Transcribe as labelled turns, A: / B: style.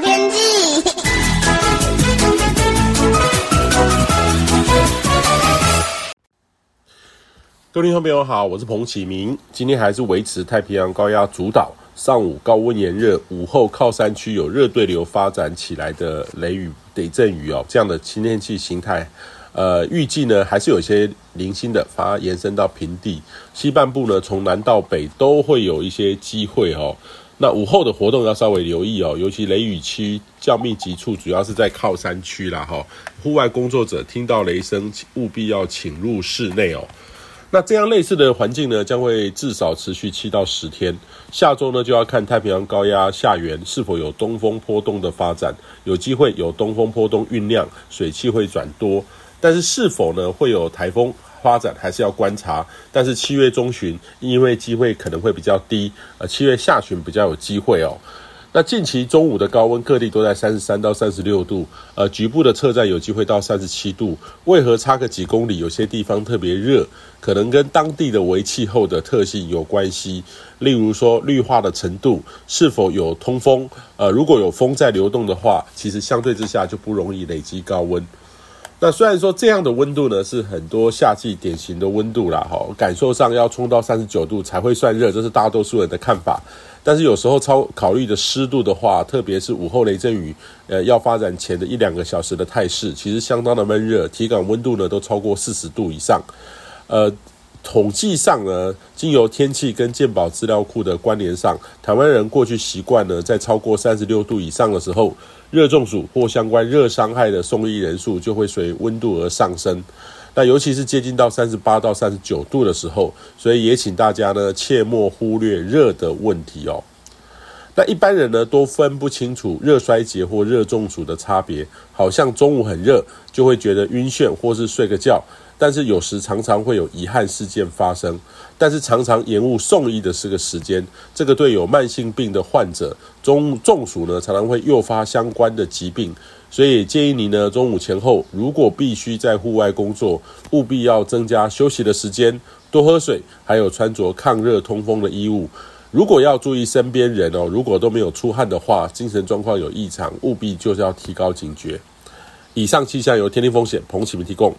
A: 天气。
B: 各位听众朋友好，我是彭启明。今天还是维持太平洋高压主导，上午高温炎热，午后靠山区有热对流发展起来的雷雨、雷阵雨哦，这样的晴天气形态。呃，预计呢还是有些零星的发延伸到平地西半部呢，从南到北都会有一些机会哦。那午后的活动要稍微留意哦，尤其雷雨区较密集处，主要是在靠山区啦哈。户外工作者听到雷声，务必要请入室内哦。那这样类似的环境呢，将会至少持续七到十天。下周呢，就要看太平洋高压下缘是否有东风波动的发展，有机会有东风波动酝酿，水汽会转多。但是是否呢会有台风发展，还是要观察。但是七月中旬，因为机会可能会比较低，呃，七月下旬比较有机会哦。那近期中午的高温，各地都在三十三到三十六度，呃，局部的车站有机会到三十七度。为何差个几公里，有些地方特别热？可能跟当地的微气候的特性有关系。例如说，绿化的程度是否有通风？呃，如果有风在流动的话，其实相对之下就不容易累积高温。那虽然说这样的温度呢，是很多夏季典型的温度啦，哈，感受上要冲到三十九度才会算热，这是大多数人的看法。但是有时候超考虑的湿度的话，特别是午后雷阵雨，呃，要发展前的一两个小时的态势，其实相当的闷热，体感温度呢都超过四十度以上，呃。统计上呢，经由天气跟健保资料库的关联上，台湾人过去习惯呢，在超过三十六度以上的时候，热中暑或相关热伤害的送医人数就会随温度而上升。那尤其是接近到三十八到三十九度的时候，所以也请大家呢，切莫忽略热的问题哦。那一般人呢，都分不清楚热衰竭或热中暑的差别，好像中午很热就会觉得晕眩或是睡个觉。但是有时常常会有遗憾事件发生，但是常常延误送医的是个时间，这个对有慢性病的患者，中中暑呢常常会诱发相关的疾病，所以建议你呢中午前后如果必须在户外工作，务必要增加休息的时间，多喝水，还有穿着抗热通风的衣物。如果要注意身边人哦，如果都没有出汗的话，精神状况有异常，务必就是要提高警觉。以上气象由天气风险彭启明提供。